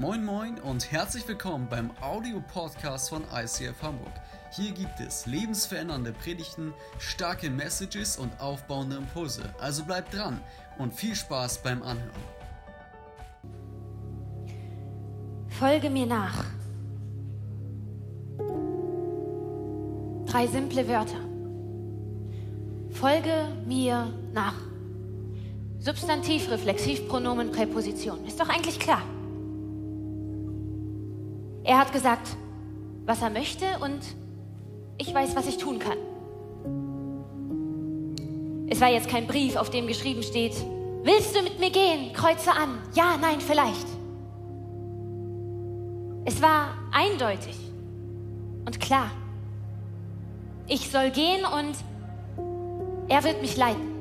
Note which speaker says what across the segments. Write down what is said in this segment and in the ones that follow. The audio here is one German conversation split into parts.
Speaker 1: Moin Moin und herzlich willkommen beim Audio-Podcast von ICF Hamburg. Hier gibt es lebensverändernde Predigten, starke Messages und aufbauende Impulse. Also bleibt dran und viel Spaß beim Anhören.
Speaker 2: Folge mir nach. Drei simple Wörter. Folge mir nach. Substantiv, Reflexivpronomen, Präposition. Ist doch eigentlich klar. Er hat gesagt, was er möchte und ich weiß, was ich tun kann. Es war jetzt kein Brief, auf dem geschrieben steht, willst du mit mir gehen? Kreuze an. Ja, nein, vielleicht. Es war eindeutig und klar. Ich soll gehen und er wird mich leiten.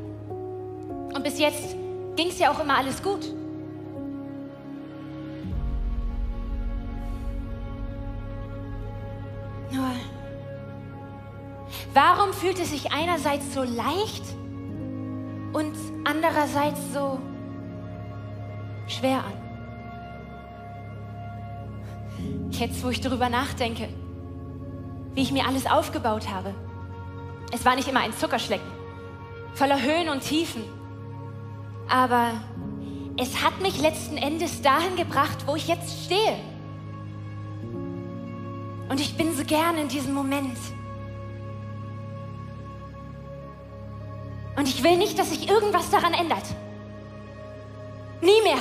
Speaker 2: Und bis jetzt ging es ja auch immer alles gut. Warum fühlt es sich einerseits so leicht und andererseits so schwer an? Jetzt, wo ich darüber nachdenke, wie ich mir alles aufgebaut habe. Es war nicht immer ein Zuckerschlecken, voller Höhen und Tiefen. Aber es hat mich letzten Endes dahin gebracht, wo ich jetzt stehe. Und ich bin so gern in diesem Moment. Und ich will nicht, dass sich irgendwas daran ändert. Nie mehr.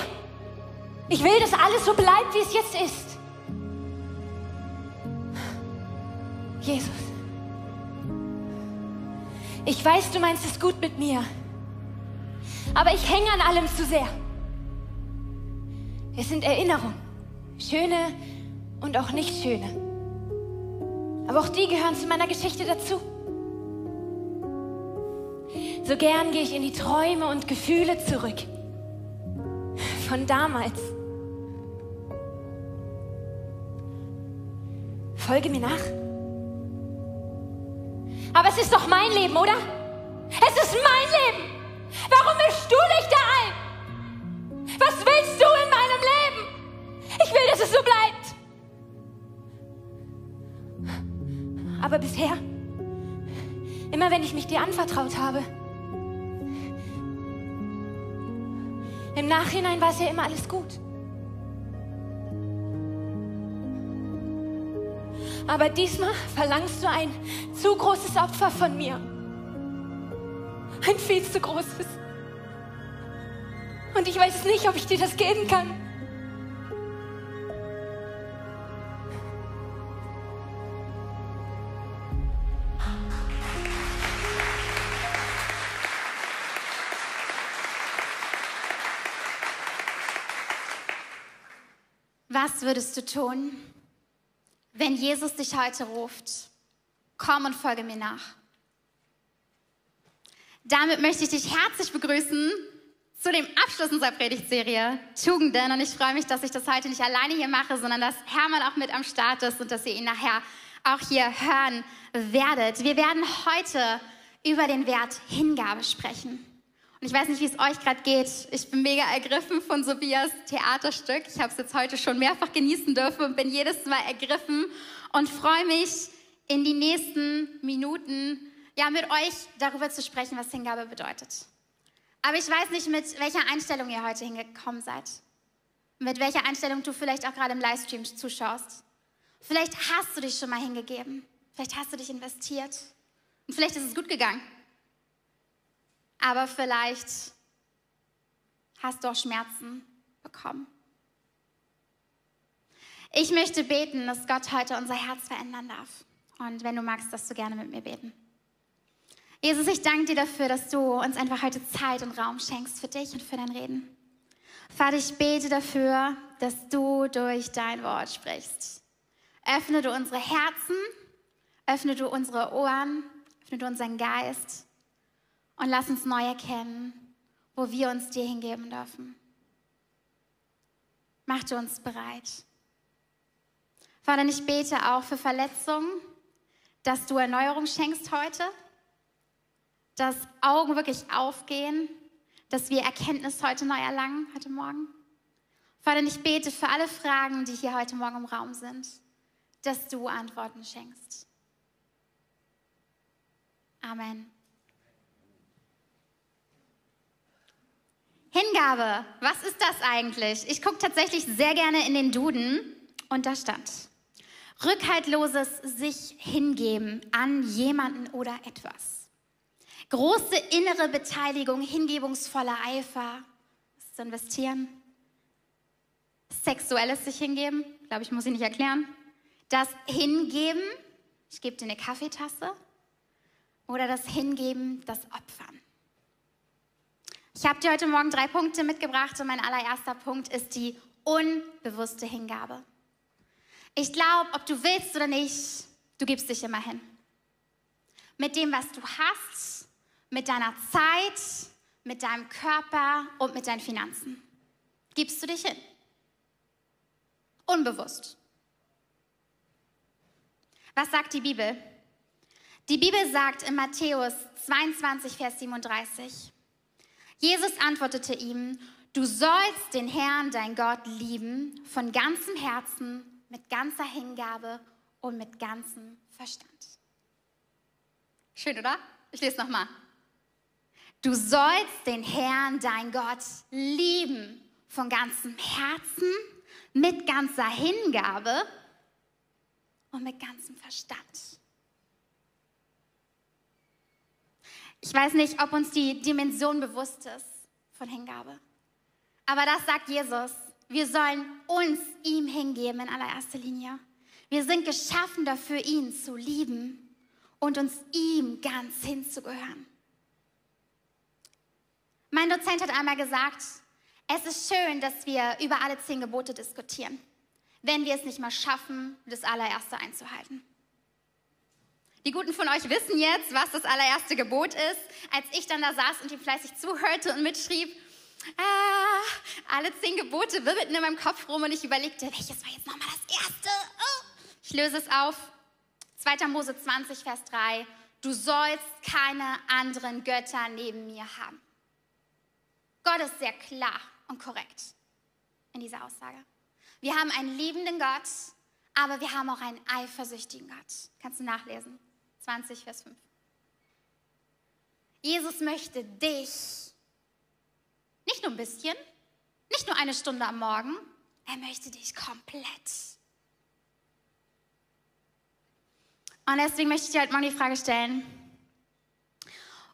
Speaker 2: Ich will, dass alles so bleibt, wie es jetzt ist. Jesus. Ich weiß, du meinst es gut mit mir. Aber ich hänge an allem zu sehr. Es sind Erinnerungen. Schöne und auch nicht schöne. Aber auch die gehören zu meiner Geschichte dazu. So gern gehe ich in die Träume und Gefühle zurück. Von damals. Folge mir nach. Aber es ist doch mein Leben, oder? Es ist mein Leben. Warum mischst du dich da ein? Was willst du in meinem Leben? Ich will, dass es so bleibt. Aber bisher, immer wenn ich mich dir anvertraut habe, im Nachhinein war es ja immer alles gut. Aber diesmal verlangst du ein zu großes Opfer von mir. Ein viel zu großes. Und ich weiß nicht, ob ich dir das geben kann.
Speaker 3: Was würdest du tun, wenn Jesus dich heute ruft? Komm und folge mir nach. Damit möchte ich dich herzlich begrüßen zu dem Abschluss unserer Predigtserie Tugenden. Und ich freue mich, dass ich das heute nicht alleine hier mache, sondern dass Hermann auch mit am Start ist und dass ihr ihn nachher auch hier hören werdet. Wir werden heute über den Wert Hingabe sprechen. Und ich weiß nicht, wie es euch gerade geht. Ich bin mega ergriffen von Sophias Theaterstück. Ich habe es jetzt heute schon mehrfach genießen dürfen und bin jedes Mal ergriffen und freue mich, in die nächsten Minuten ja, mit euch darüber zu sprechen, was Hingabe bedeutet. Aber ich weiß nicht, mit welcher Einstellung ihr heute hingekommen seid. Mit welcher Einstellung du vielleicht auch gerade im Livestream zuschaust. Vielleicht hast du dich schon mal hingegeben. Vielleicht hast du dich investiert. Und vielleicht ist es gut gegangen. Aber vielleicht hast du auch Schmerzen bekommen. Ich möchte beten, dass Gott heute unser Herz verändern darf. Und wenn du magst, darfst du gerne mit mir beten. Jesus, ich danke dir dafür, dass du uns einfach heute Zeit und Raum schenkst für dich und für dein Reden. Vater, ich bete dafür, dass du durch dein Wort sprichst. Öffne du unsere Herzen, öffne du unsere Ohren, öffne du unseren Geist und lass uns neu erkennen, wo wir uns dir hingeben dürfen. Mach du uns bereit. Vater, ich bete auch für Verletzungen, dass du Erneuerung schenkst heute, dass Augen wirklich aufgehen, dass wir Erkenntnis heute neu erlangen, heute Morgen. Vater, ich bete für alle Fragen, die hier heute Morgen im Raum sind, dass du Antworten schenkst. Amen. Hingabe, was ist das eigentlich? Ich gucke tatsächlich sehr gerne in den Duden und da stand, rückhaltloses sich hingeben an jemanden oder etwas. Große innere Beteiligung, hingebungsvoller Eifer, das investieren. Sexuelles sich hingeben, glaube ich, muss ich nicht erklären. Das Hingeben, ich gebe dir eine Kaffeetasse. Oder das Hingeben, das Opfern. Ich habe dir heute Morgen drei Punkte mitgebracht und mein allererster Punkt ist die unbewusste Hingabe. Ich glaube, ob du willst oder nicht, du gibst dich immer hin. Mit dem, was du hast, mit deiner Zeit, mit deinem Körper und mit deinen Finanzen. Gibst du dich hin. Unbewusst. Was sagt die Bibel? Die Bibel sagt in Matthäus 22, Vers 37, Jesus antwortete ihm, du sollst den Herrn, dein Gott, lieben von ganzem Herzen, mit ganzer Hingabe und mit ganzem Verstand. Schön, oder? Ich lese nochmal. Du sollst den Herrn, dein Gott, lieben von ganzem Herzen, mit ganzer Hingabe und mit ganzem Verstand. Ich weiß nicht, ob uns die Dimension bewusst ist von Hingabe. Aber das sagt Jesus. Wir sollen uns ihm hingeben in allererster Linie. Wir sind geschaffen dafür, ihn zu lieben und uns ihm ganz hinzugehören. Mein Dozent hat einmal gesagt, es ist schön, dass wir über alle zehn Gebote diskutieren, wenn wir es nicht mal schaffen, das allererste einzuhalten. Die Guten von euch wissen jetzt, was das allererste Gebot ist. Als ich dann da saß und ihm fleißig zuhörte und mitschrieb, ah, alle zehn Gebote wirbelten in meinem Kopf rum und ich überlegte, welches war jetzt nochmal das erste? Oh. Ich löse es auf. 2. Mose 20, Vers 3. Du sollst keine anderen Götter neben mir haben. Gott ist sehr klar und korrekt in dieser Aussage. Wir haben einen liebenden Gott, aber wir haben auch einen eifersüchtigen Gott. Kannst du nachlesen. 20, Vers 5. Jesus möchte dich nicht nur ein bisschen, nicht nur eine Stunde am Morgen, er möchte dich komplett. Und deswegen möchte ich dir heute morgen die Frage stellen,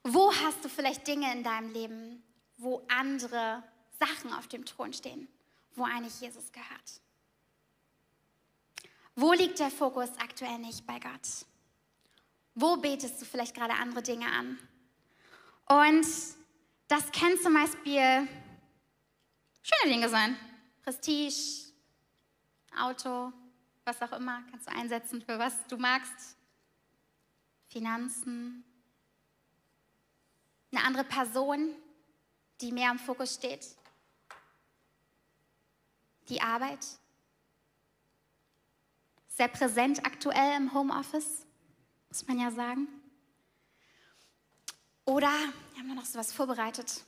Speaker 3: wo hast du vielleicht Dinge in deinem Leben, wo andere Sachen auf dem Thron stehen, wo eigentlich Jesus gehört? Wo liegt der Fokus aktuell nicht bei Gott? Wo betest du vielleicht gerade andere Dinge an? Und das können zum Beispiel schöne Dinge sein. Prestige, Auto, was auch immer, kannst du einsetzen für was du magst. Finanzen. Eine andere Person, die mehr im Fokus steht. Die Arbeit. Sehr präsent aktuell im Homeoffice muss man ja sagen. Oder wir haben noch so was vorbereitet.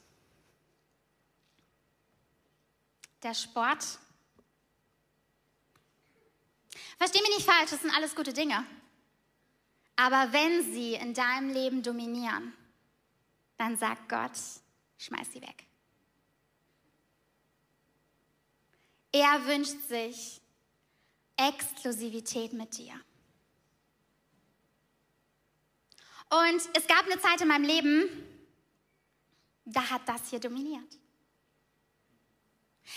Speaker 3: Der Sport. Versteh mich nicht falsch, das sind alles gute Dinge. Aber wenn sie in deinem Leben dominieren, dann sagt Gott, schmeiß sie weg. Er wünscht sich Exklusivität mit dir. Und es gab eine Zeit in meinem Leben, da hat das hier dominiert.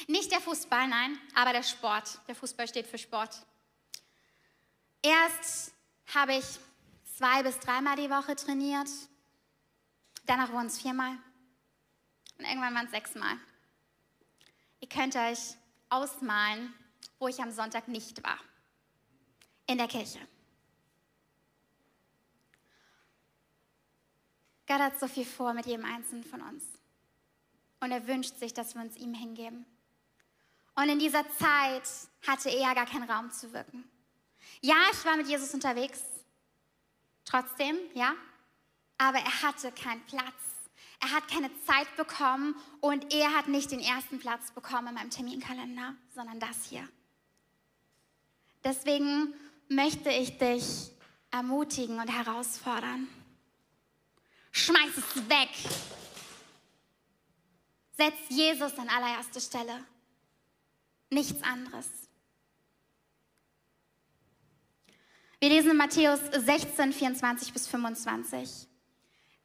Speaker 3: Nicht der Fußball, nein, aber der Sport. Der Fußball steht für Sport. Erst habe ich zwei bis dreimal die Woche trainiert. Danach wurden es viermal. Und irgendwann waren es sechsmal. Ihr könnt euch ausmalen, wo ich am Sonntag nicht war. In der Kirche. Gott hat so viel vor mit jedem Einzelnen von uns. Und er wünscht sich, dass wir uns ihm hingeben. Und in dieser Zeit hatte er gar keinen Raum zu wirken. Ja, ich war mit Jesus unterwegs. Trotzdem, ja. Aber er hatte keinen Platz. Er hat keine Zeit bekommen und er hat nicht den ersten Platz bekommen in meinem Terminkalender, sondern das hier. Deswegen möchte ich dich ermutigen und herausfordern. Schmeiß es weg. Setz Jesus an allererste Stelle. Nichts anderes. Wir lesen in Matthäus 16, 24 bis 25.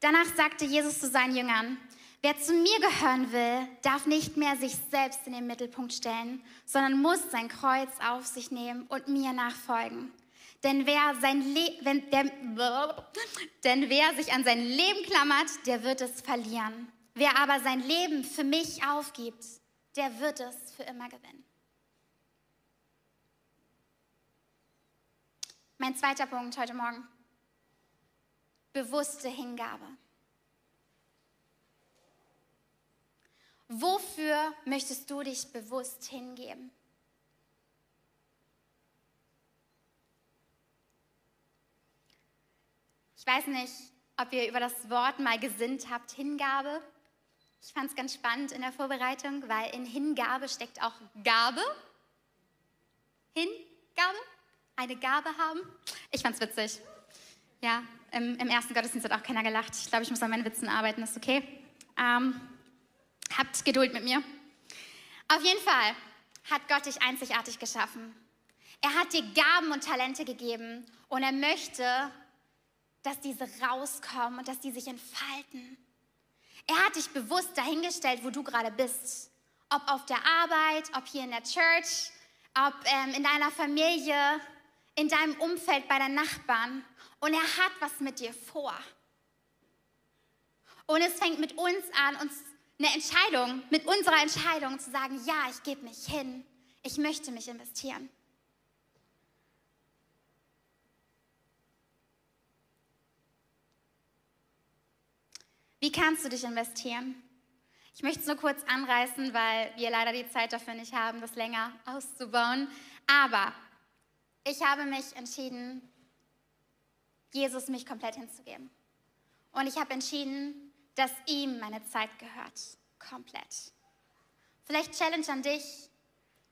Speaker 3: Danach sagte Jesus zu seinen Jüngern, wer zu mir gehören will, darf nicht mehr sich selbst in den Mittelpunkt stellen, sondern muss sein Kreuz auf sich nehmen und mir nachfolgen. Denn wer, sein wenn der, denn wer sich an sein Leben klammert, der wird es verlieren. Wer aber sein Leben für mich aufgibt, der wird es für immer gewinnen. Mein zweiter Punkt heute Morgen. Bewusste Hingabe. Wofür möchtest du dich bewusst hingeben? Ich weiß nicht, ob ihr über das Wort mal gesinnt habt, Hingabe. Ich fand es ganz spannend in der Vorbereitung, weil in Hingabe steckt auch Gabe. Hingabe? Eine Gabe haben? Ich fand es witzig. Ja, im, im, ersten Gottesdienst hat auch keiner gelacht. Ich glaube, ich muss an meinen Witzen arbeiten, ist okay. Ähm, habt Geduld mit mir. Auf jeden Fall hat Gott dich einzigartig geschaffen. Er hat dir Gaben und Talente gegeben und er möchte, dass diese rauskommen und dass die sich entfalten. Er hat dich bewusst dahingestellt, wo du gerade bist. Ob auf der Arbeit, ob hier in der Church, ob ähm, in deiner Familie, in deinem Umfeld, bei deinen Nachbarn. Und er hat was mit dir vor. Und es fängt mit uns an, uns eine Entscheidung, mit unserer Entscheidung zu sagen, ja, ich gebe mich hin, ich möchte mich investieren. Wie kannst du dich investieren? Ich möchte es nur kurz anreißen, weil wir leider die Zeit dafür nicht haben, das länger auszubauen. Aber ich habe mich entschieden, Jesus mich komplett hinzugeben. Und ich habe entschieden, dass ihm meine Zeit gehört. Komplett. Vielleicht Challenge an dich.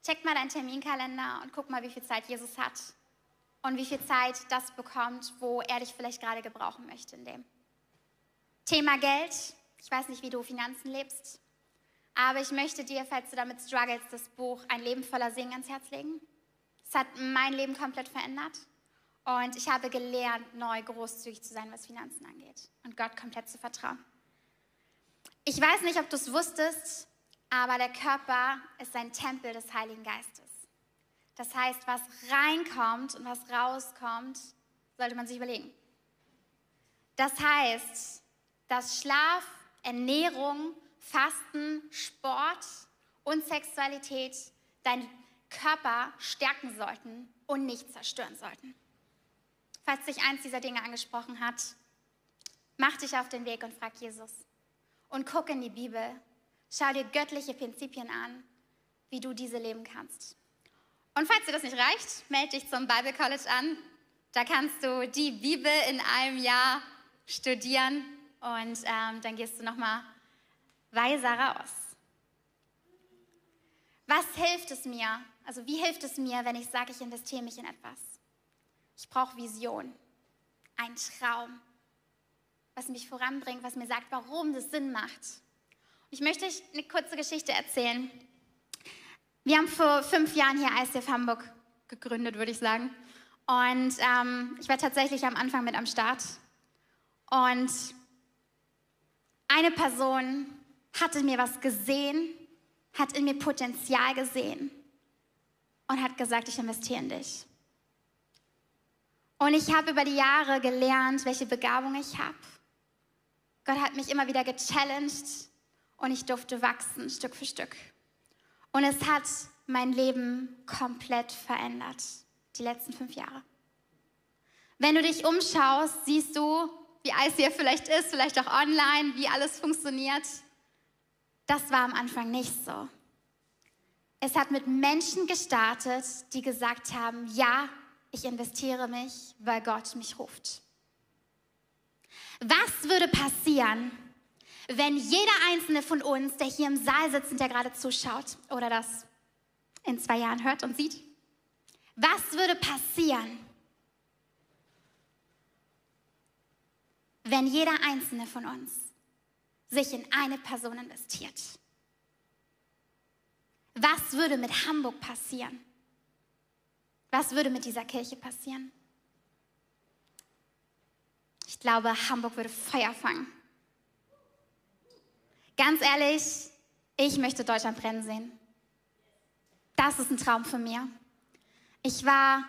Speaker 3: Check mal deinen Terminkalender und guck mal, wie viel Zeit Jesus hat. Und wie viel Zeit das bekommt, wo er dich vielleicht gerade gebrauchen möchte in dem. Thema Geld. Ich weiß nicht, wie du Finanzen lebst, aber ich möchte dir, falls du damit struggles, das Buch Ein Leben voller Singen ans Herz legen. Es hat mein Leben komplett verändert und ich habe gelernt, neu großzügig zu sein, was Finanzen angeht und Gott komplett zu vertrauen. Ich weiß nicht, ob du es wusstest, aber der Körper ist ein Tempel des Heiligen Geistes. Das heißt, was reinkommt und was rauskommt, sollte man sich überlegen. Das heißt, dass Schlaf, Ernährung, Fasten, Sport und Sexualität deinen Körper stärken sollten und nicht zerstören sollten. Falls dich eins dieser Dinge angesprochen hat, mach dich auf den Weg und frag Jesus. Und guck in die Bibel. Schau dir göttliche Prinzipien an, wie du diese leben kannst. Und falls dir das nicht reicht, melde dich zum Bible College an. Da kannst du die Bibel in einem Jahr studieren und ähm, dann gehst du nochmal weiser raus. Was hilft es mir? Also wie hilft es mir, wenn ich sage, ich investiere mich in etwas? Ich brauche Vision, ein Traum, was mich voranbringt, was mir sagt, warum das Sinn macht. Ich möchte euch eine kurze Geschichte erzählen. Wir haben vor fünf Jahren hier ICF Hamburg gegründet, würde ich sagen. Und ähm, ich war tatsächlich am Anfang mit am Start. Und eine Person hatte mir was gesehen, hat in mir Potenzial gesehen und hat gesagt, ich investiere in dich. Und ich habe über die Jahre gelernt, welche Begabung ich habe. Gott hat mich immer wieder gechallenged und ich durfte wachsen, Stück für Stück. Und es hat mein Leben komplett verändert, die letzten fünf Jahre. Wenn du dich umschaust, siehst du, wie ICF vielleicht ist, vielleicht auch online, wie alles funktioniert. Das war am Anfang nicht so. Es hat mit Menschen gestartet, die gesagt haben, ja, ich investiere mich, weil Gott mich ruft. Was würde passieren, wenn jeder einzelne von uns, der hier im Saal sitzt und der gerade zuschaut oder das in zwei Jahren hört und sieht, was würde passieren, wenn jeder einzelne von uns sich in eine Person investiert? Was würde mit Hamburg passieren? Was würde mit dieser Kirche passieren? Ich glaube, Hamburg würde Feuer fangen. Ganz ehrlich, ich möchte Deutschland brennen sehen. Das ist ein Traum von mir. Ich war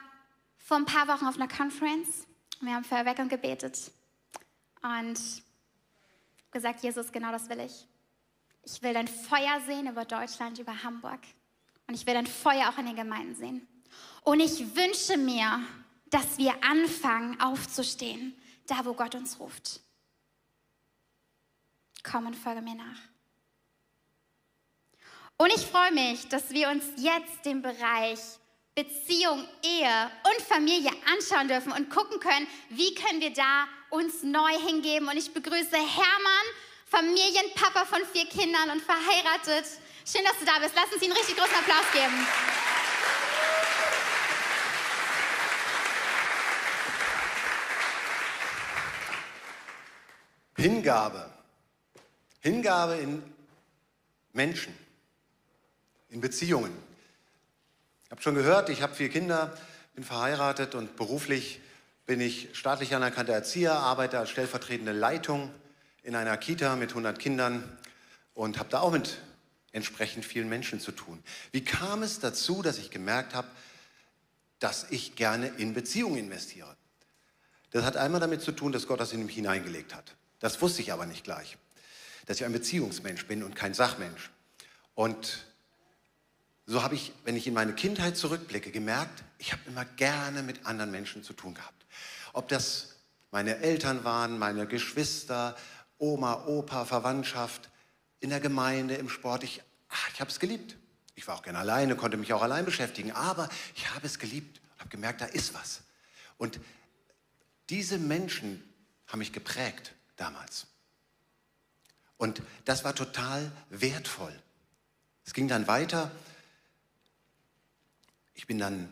Speaker 3: vor ein paar Wochen auf einer Conference. Wir haben für Erweckung gebetet und gesagt, Jesus, genau das will ich. Ich will dein Feuer sehen über Deutschland, über Hamburg. Und ich will dein Feuer auch in den Gemeinden sehen. Und ich wünsche mir, dass wir anfangen aufzustehen, da wo Gott uns ruft. Komm und folge mir nach. Und ich freue mich, dass wir uns jetzt den Bereich Beziehung, Ehe und Familie anschauen dürfen und gucken können, wie können wir da uns neu hingeben. Und ich begrüße Hermann, Familienpapa von vier Kindern und verheiratet. Schön, dass du da bist. Lass uns ihm einen richtig großen Applaus geben.
Speaker 4: Hingabe. Hingabe in Menschen, in Beziehungen. Ich habe schon gehört, ich habe vier Kinder, bin verheiratet und beruflich bin ich staatlich anerkannter Erzieher, arbeite als stellvertretende Leitung in einer Kita mit 100 Kindern und habe da auch mit entsprechend vielen Menschen zu tun. Wie kam es dazu, dass ich gemerkt habe, dass ich gerne in Beziehungen investiere? Das hat einmal damit zu tun, dass Gott das in mich hineingelegt hat. Das wusste ich aber nicht gleich, dass ich ein Beziehungsmensch bin und kein Sachmensch. Und so habe ich, wenn ich in meine Kindheit zurückblicke, gemerkt, ich habe immer gerne mit anderen Menschen zu tun gehabt. Ob das meine Eltern waren, meine Geschwister, Oma, Opa, Verwandtschaft, in der Gemeinde, im Sport. Ich, ach, ich habe es geliebt. Ich war auch gerne alleine, konnte mich auch allein beschäftigen, aber ich habe es geliebt und habe gemerkt, da ist was. Und diese Menschen haben mich geprägt damals. Und das war total wertvoll. Es ging dann weiter. Ich bin dann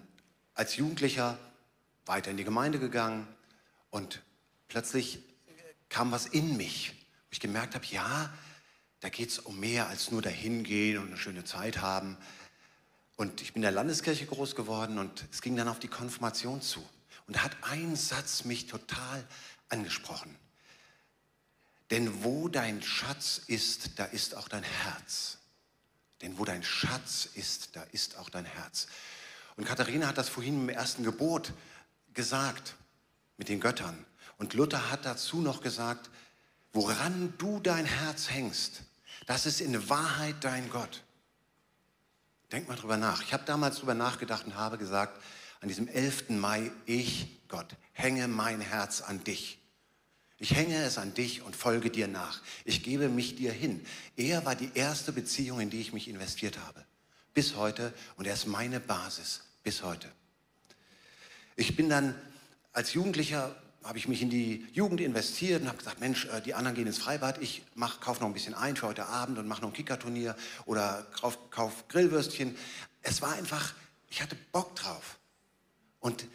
Speaker 4: als Jugendlicher weiter in die Gemeinde gegangen und plötzlich kam was in mich, wo ich gemerkt habe, ja, da geht es um mehr als nur dahin gehen und eine schöne Zeit haben. Und ich bin in der Landeskirche groß geworden und es ging dann auf die Konfirmation zu. Und da hat ein Satz mich total angesprochen. Denn wo dein Schatz ist, da ist auch dein Herz. Denn wo dein Schatz ist, da ist auch dein Herz. Und Katharina hat das vorhin im ersten Gebot gesagt mit den Göttern. Und Luther hat dazu noch gesagt, woran du dein Herz hängst, das ist in Wahrheit dein Gott. Denk mal drüber nach. Ich habe damals drüber nachgedacht und habe gesagt, an diesem 11. Mai, ich, Gott, hänge mein Herz an dich. Ich hänge es an dich und folge dir nach. Ich gebe mich dir hin. Er war die erste Beziehung, in die ich mich investiert habe. Bis heute und er ist meine Basis bis heute. Ich bin dann als Jugendlicher habe ich mich in die Jugend investiert und habe gesagt, Mensch, äh, die anderen gehen ins Freibad, ich kaufe noch ein bisschen ein für heute Abend und mache noch ein Kickerturnier oder kaufe kauf Grillwürstchen. Es war einfach, ich hatte Bock drauf. Und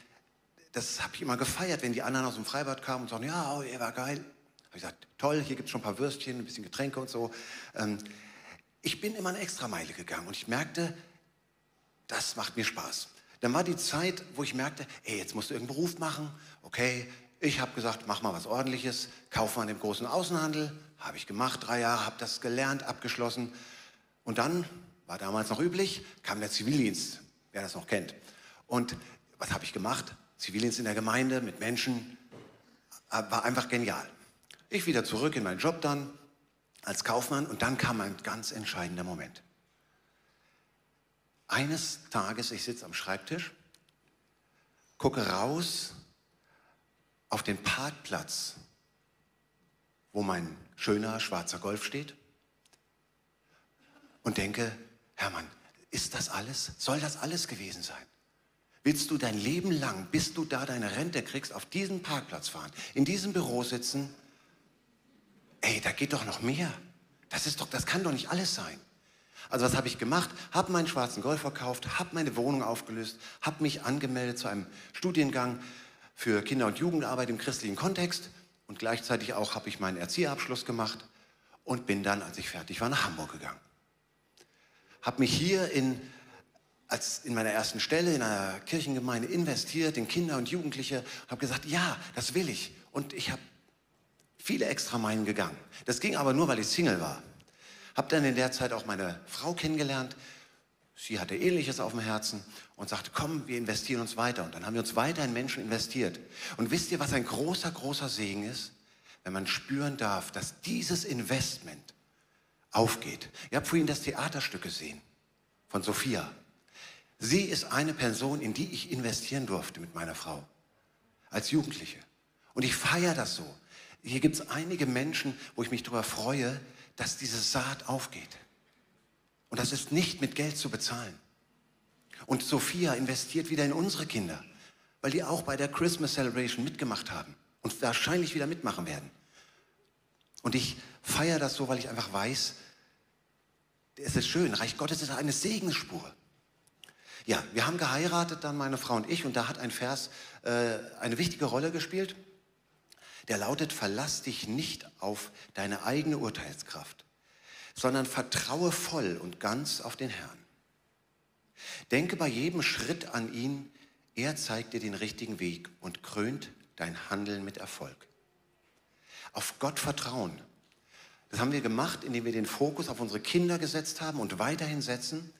Speaker 4: das habe ich immer gefeiert, wenn die anderen aus dem Freibad kamen und sagten, ja, oh, er war geil. Habe ich gesagt, toll, hier gibt es schon ein paar Würstchen, ein bisschen Getränke und so. Ähm, ich bin immer eine Extrameile gegangen und ich merkte, das macht mir Spaß. Dann war die Zeit, wo ich merkte, ey, jetzt musst du irgendeinen Beruf machen. Okay, ich habe gesagt, mach mal was Ordentliches, kauf mal im großen Außenhandel. Habe ich gemacht, drei Jahre, habe das gelernt, abgeschlossen. Und dann, war damals noch üblich, kam der Zivildienst, wer das noch kennt. Und was habe ich gemacht? Zivildienst in der Gemeinde mit Menschen, äh, war einfach genial. Ich wieder zurück in meinen Job dann als Kaufmann und dann kam ein ganz entscheidender Moment. Eines Tages, ich sitze am Schreibtisch, gucke raus auf den Parkplatz, wo mein schöner schwarzer Golf steht und denke, Hermann, ist das alles? Soll das alles gewesen sein? Willst du dein Leben lang, bis du da deine Rente kriegst, auf diesen Parkplatz fahren, in diesem Büro sitzen? Ey, da geht doch noch mehr. Das ist doch, das kann doch nicht alles sein. Also was habe ich gemacht? Habe meinen schwarzen Golf verkauft, habe meine Wohnung aufgelöst, habe mich angemeldet zu einem Studiengang für Kinder- und Jugendarbeit im christlichen Kontext und gleichzeitig auch habe ich meinen Erzieherabschluss gemacht und bin dann, als ich fertig war, nach Hamburg gegangen. Habe mich hier in, als in meiner ersten Stelle in einer Kirchengemeinde investiert in Kinder und Jugendliche, habe gesagt, ja, das will ich. Und ich habe viele extra Meilen gegangen. Das ging aber nur, weil ich Single war. Habe dann in der Zeit auch meine Frau kennengelernt. Sie hatte Ähnliches auf dem Herzen und sagte, komm, wir investieren uns weiter. Und dann haben wir uns weiter in Menschen investiert. Und wisst ihr, was ein großer, großer Segen ist? Wenn man spüren darf, dass dieses Investment aufgeht. Ihr habt vorhin das Theaterstück gesehen von Sophia. Sie ist eine Person, in die ich investieren durfte mit meiner Frau als Jugendliche. Und ich feiere das so. Hier gibt es einige Menschen, wo ich mich darüber freue, dass diese Saat aufgeht. Und das ist nicht mit Geld zu bezahlen. Und Sophia investiert wieder in unsere Kinder, weil die auch bei der Christmas Celebration mitgemacht haben und wahrscheinlich wieder mitmachen werden. Und ich feiere das so, weil ich einfach weiß, es ist schön. Reich Gottes ist eine Segensspur. Ja, wir haben geheiratet, dann meine Frau und ich, und da hat ein Vers äh, eine wichtige Rolle gespielt. Der lautet, verlass dich nicht auf deine eigene Urteilskraft, sondern vertraue voll und ganz auf den Herrn. Denke bei jedem Schritt an ihn, er zeigt dir den richtigen Weg und krönt dein Handeln mit Erfolg. Auf Gott vertrauen. Das haben wir gemacht, indem wir den Fokus auf unsere Kinder gesetzt haben und weiterhin setzen.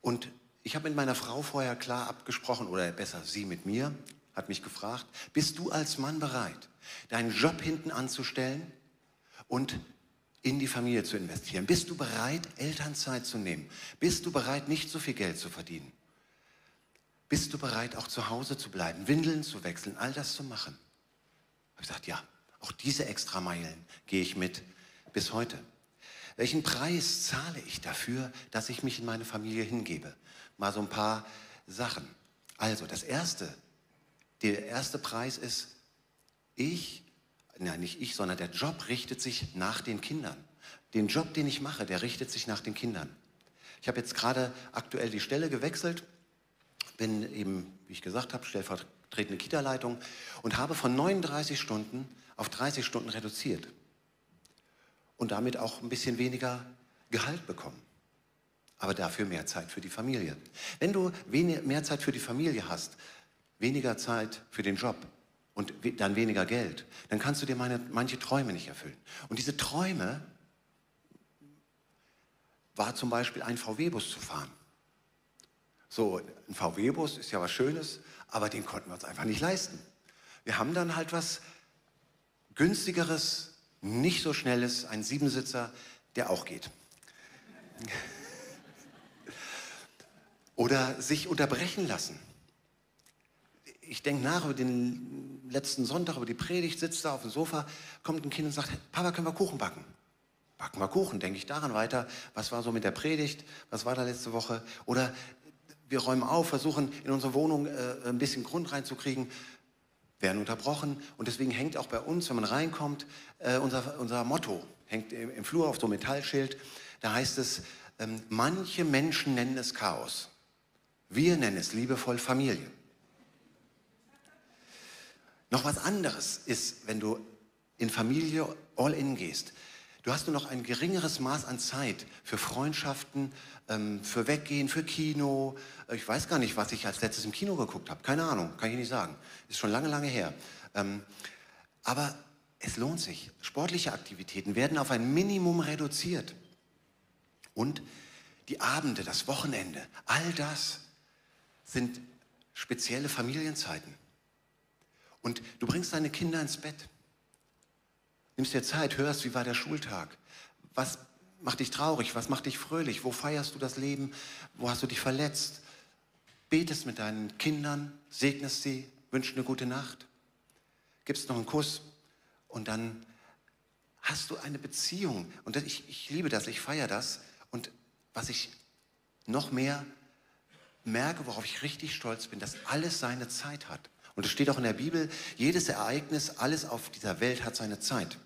Speaker 4: Und ich habe mit meiner Frau vorher klar abgesprochen, oder besser sie mit mir, hat mich gefragt, bist du als Mann bereit, deinen Job hinten anzustellen und in die Familie zu investieren? Bist du bereit, Elternzeit zu nehmen? Bist du bereit, nicht so viel Geld zu verdienen? Bist du bereit, auch zu Hause zu bleiben, Windeln zu wechseln, all das zu machen? Ich habe gesagt, ja, auch diese Extrameilen gehe ich mit bis heute. Welchen Preis zahle ich dafür, dass ich mich in meine Familie hingebe? Mal so ein paar Sachen. Also, das Erste, der erste Preis ist, ich, nein, nicht ich, sondern der Job richtet sich nach den Kindern. Den Job, den ich mache, der richtet sich nach den Kindern. Ich habe jetzt gerade aktuell die Stelle gewechselt, bin eben, wie ich gesagt habe, stellvertretende Kita-Leitung und habe von 39 Stunden auf 30 Stunden reduziert und damit auch ein bisschen weniger Gehalt bekommen. Aber dafür mehr Zeit für die Familie. Wenn du mehr Zeit für die Familie hast, weniger Zeit für den Job und dann weniger Geld, dann kannst du dir meine, manche Träume nicht erfüllen. Und diese Träume war zum Beispiel ein VW-Bus zu fahren. So, ein VW-Bus ist ja was Schönes, aber den konnten wir uns einfach nicht leisten. Wir haben dann halt was günstigeres, nicht so schnelles, ein Siebensitzer, der auch geht. Oder sich unterbrechen lassen ich denke nach über den letzten Sonntag, über die Predigt, sitze da auf dem Sofa, kommt ein Kind und sagt, Papa, können wir Kuchen backen? Backen wir Kuchen, denke ich daran weiter. Was war so mit der Predigt? Was war da letzte Woche? Oder wir räumen auf, versuchen in unsere Wohnung äh, ein bisschen Grund reinzukriegen, werden unterbrochen. Und deswegen hängt auch bei uns, wenn man reinkommt, äh, unser, unser Motto, hängt im, im, Flur auf so einem Metallschild. Da heißt es, ähm, manche Menschen nennen es Chaos. Wir nennen es liebevoll Familie. Noch was anderes ist, wenn du in Familie all in gehst. Du hast nur noch ein geringeres Maß an Zeit für Freundschaften, ähm, für Weggehen, für Kino. Ich weiß gar nicht, was ich als letztes im Kino geguckt habe. Keine Ahnung, kann ich nicht sagen. Ist schon lange, lange her. Ähm, aber es lohnt sich. Sportliche Aktivitäten werden auf ein Minimum reduziert. Und die Abende, das Wochenende, all das sind spezielle Familienzeiten. Und du bringst deine Kinder ins Bett. Nimmst dir Zeit, hörst, wie war der Schultag? Was macht dich traurig? Was macht dich fröhlich? Wo feierst du das Leben? Wo hast du dich verletzt? Betest mit deinen Kindern, segnest sie, wünschst eine gute Nacht, gibst noch einen Kuss und dann hast du eine Beziehung. Und ich, ich liebe das, ich feiere das. Und was ich noch mehr merke, worauf ich richtig stolz bin, dass alles seine Zeit hat. Und es steht auch in der Bibel, jedes Ereignis, alles auf dieser Welt hat seine Zeit.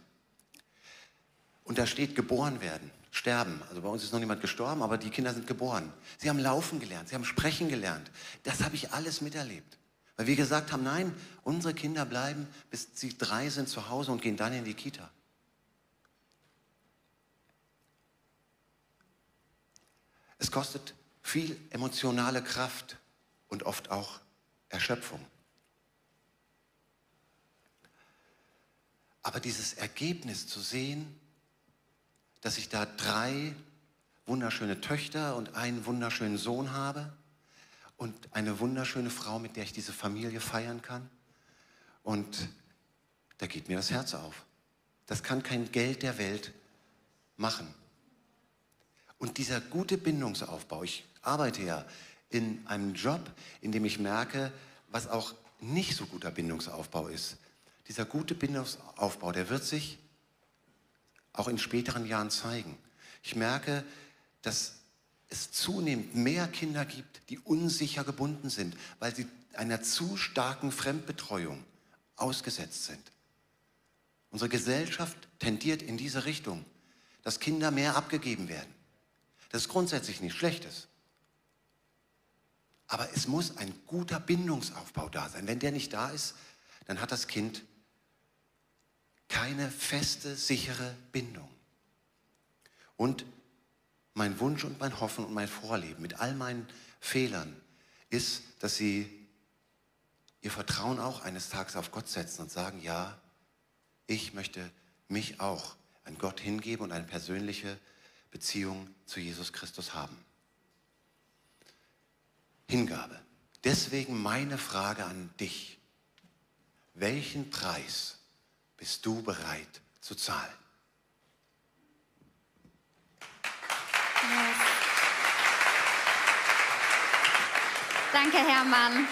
Speaker 4: Und da steht geboren werden, sterben. Also bei uns ist noch niemand gestorben, aber die Kinder sind geboren. Sie haben laufen gelernt, sie haben sprechen gelernt. Das habe ich alles miterlebt. Weil wir gesagt haben, nein, unsere Kinder bleiben, bis sie drei sind zu Hause und gehen dann in die Kita. Es kostet viel emotionale Kraft und oft auch Erschöpfung. Aber dieses Ergebnis zu sehen, dass ich da drei wunderschöne Töchter und einen wunderschönen Sohn habe und eine wunderschöne Frau, mit der ich diese Familie feiern kann. Und da geht mir das Herz auf. Das kann kein Geld der Welt machen. Und dieser gute Bindungsaufbau, ich arbeite ja in einem Job, in dem ich merke, was auch nicht so guter Bindungsaufbau ist. Dieser gute Bindungsaufbau, der wird sich auch in späteren Jahren zeigen. Ich merke, dass es zunehmend mehr Kinder gibt, die unsicher gebunden sind, weil sie einer zu starken Fremdbetreuung ausgesetzt sind. Unsere Gesellschaft tendiert in diese Richtung, dass Kinder mehr abgegeben werden. Das ist grundsätzlich nichts Schlechtes. Aber es muss ein guter Bindungsaufbau da sein. Wenn der nicht da ist, dann hat das Kind keine feste, sichere Bindung. Und mein Wunsch und mein Hoffen und mein Vorleben mit all meinen Fehlern ist, dass sie ihr Vertrauen auch eines Tages auf Gott setzen und sagen, ja, ich möchte mich auch an Gott hingeben und eine persönliche Beziehung zu Jesus Christus haben. Hingabe. Deswegen meine Frage an dich. Welchen Preis bist du bereit zu zahlen?
Speaker 3: Danke, Hermann.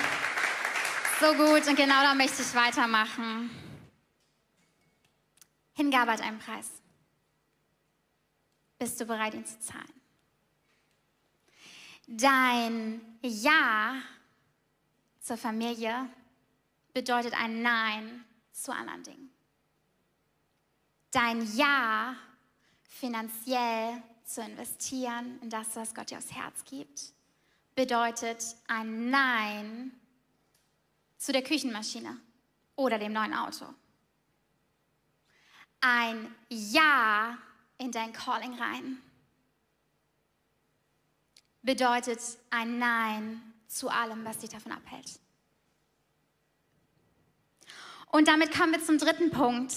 Speaker 3: So gut und genau da möchte ich weitermachen. Hingabe hat einen Preis. Bist du bereit, ihn zu zahlen? Dein Ja zur Familie bedeutet ein Nein zu anderen Dingen. Dein Ja finanziell zu investieren in das, was Gott dir aufs Herz gibt, bedeutet ein Nein zu der Küchenmaschine oder dem neuen Auto. Ein Ja in dein Calling rein bedeutet ein Nein zu allem, was dich davon abhält. Und damit kommen wir zum dritten Punkt,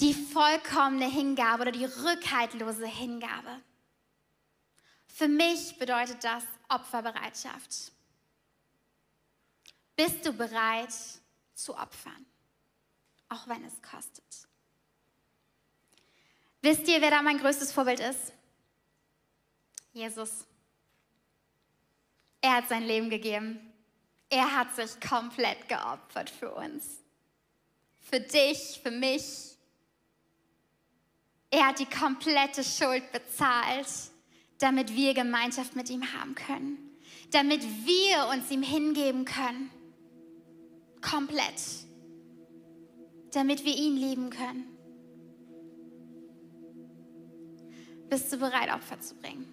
Speaker 3: die vollkommene Hingabe oder die rückhaltlose Hingabe. Für mich bedeutet das Opferbereitschaft. Bist du bereit zu opfern, auch wenn es kostet? Wisst ihr, wer da mein größtes Vorbild ist? Jesus. Er hat sein Leben gegeben. Er hat sich komplett geopfert für uns. Für dich, für mich. Er hat die komplette Schuld bezahlt, damit wir Gemeinschaft mit ihm haben können. Damit wir uns ihm hingeben können. Komplett. Damit wir ihn lieben können. Bist du bereit, Opfer zu bringen?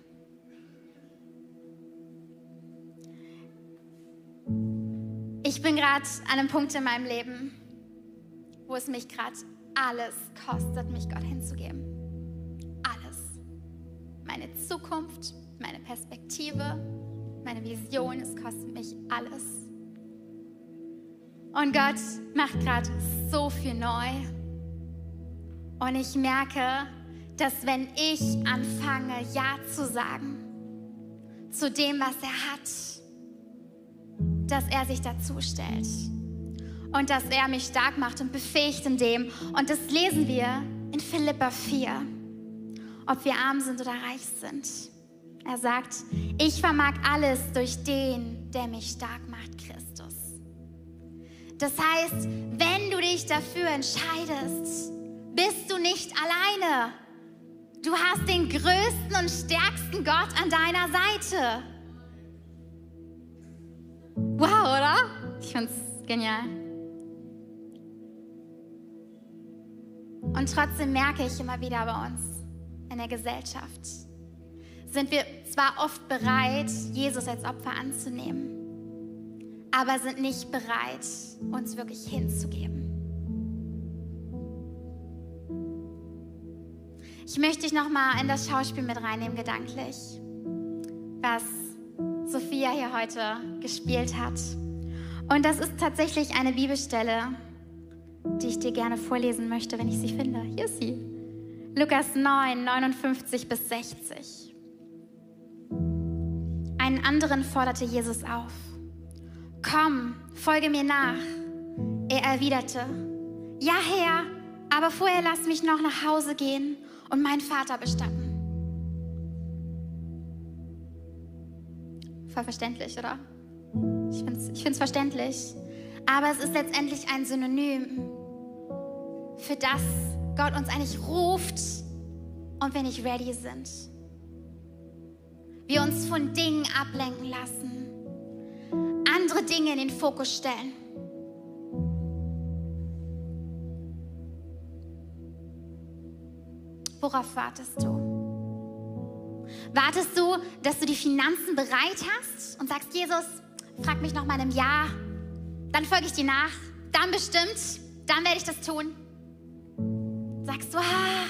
Speaker 3: Ich bin gerade an einem Punkt in meinem Leben, wo es mich gerade alles kostet, mich Gott hinzugeben. Meine Zukunft, meine Perspektive, meine Vision, es kostet mich alles. Und Gott macht gerade so viel neu. Und ich merke, dass wenn ich anfange, Ja zu sagen zu dem, was er hat, dass er sich dazu stellt und dass er mich stark macht und befähigt in dem. Und das lesen wir in Philippa 4, ob wir arm sind oder reich sind. Er sagt, ich vermag alles durch den, der mich stark macht, Christus. Das heißt, wenn du dich dafür entscheidest, bist du nicht alleine. Du hast den größten und stärksten Gott an deiner Seite. Wow, oder? Ich find's genial. Und Und trotzdem merke ich immer wieder bei uns in der Gesellschaft, sind wir zwar oft bereit, Jesus als Opfer anzunehmen, aber sind nicht bereit, uns wirklich hinzugeben. Ich möchte dich nochmal in das Schauspiel mit reinnehmen, gedanklich, was Sophia hier heute gespielt hat. Und das ist tatsächlich eine Bibelstelle, die ich dir gerne vorlesen möchte, wenn ich sie finde. Hier ist sie. Lukas 9, 59 bis 60. Einen anderen forderte Jesus auf. Komm, folge mir nach. Er erwiderte, ja Herr, aber vorher lass mich noch nach Hause gehen und meinen Vater bestatten. Voll verständlich, oder? Ich finde es ich find's verständlich. Aber es ist letztendlich ein Synonym für das Gott uns eigentlich ruft und wir nicht ready sind. Wir uns von Dingen ablenken lassen, andere Dinge in den Fokus stellen. Worauf wartest du? Wartest du, dass du die Finanzen bereit hast und sagst, Jesus, frag mich mal im Jahr, dann folge ich dir nach, dann bestimmt, dann werde ich das tun. Sagst du, ah,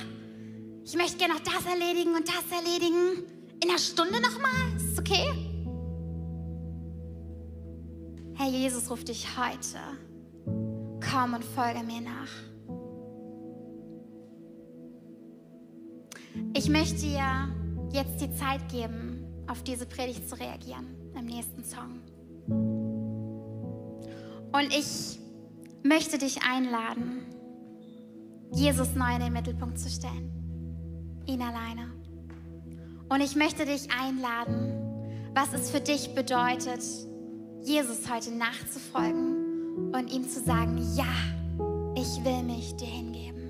Speaker 3: ich möchte gerne noch das erledigen und das erledigen. In einer Stunde noch mal, ist es okay? Herr Jesus ruft dich heute. Komm und folge mir nach. Ich möchte dir jetzt die Zeit geben, auf diese Predigt zu reagieren im nächsten Song. Und ich möchte dich einladen, Jesus neu in den Mittelpunkt zu stellen. Ihn alleine. Und ich möchte dich einladen, was es für dich bedeutet, Jesus heute nachzufolgen und ihm zu sagen, ja, ich will mich dir hingeben.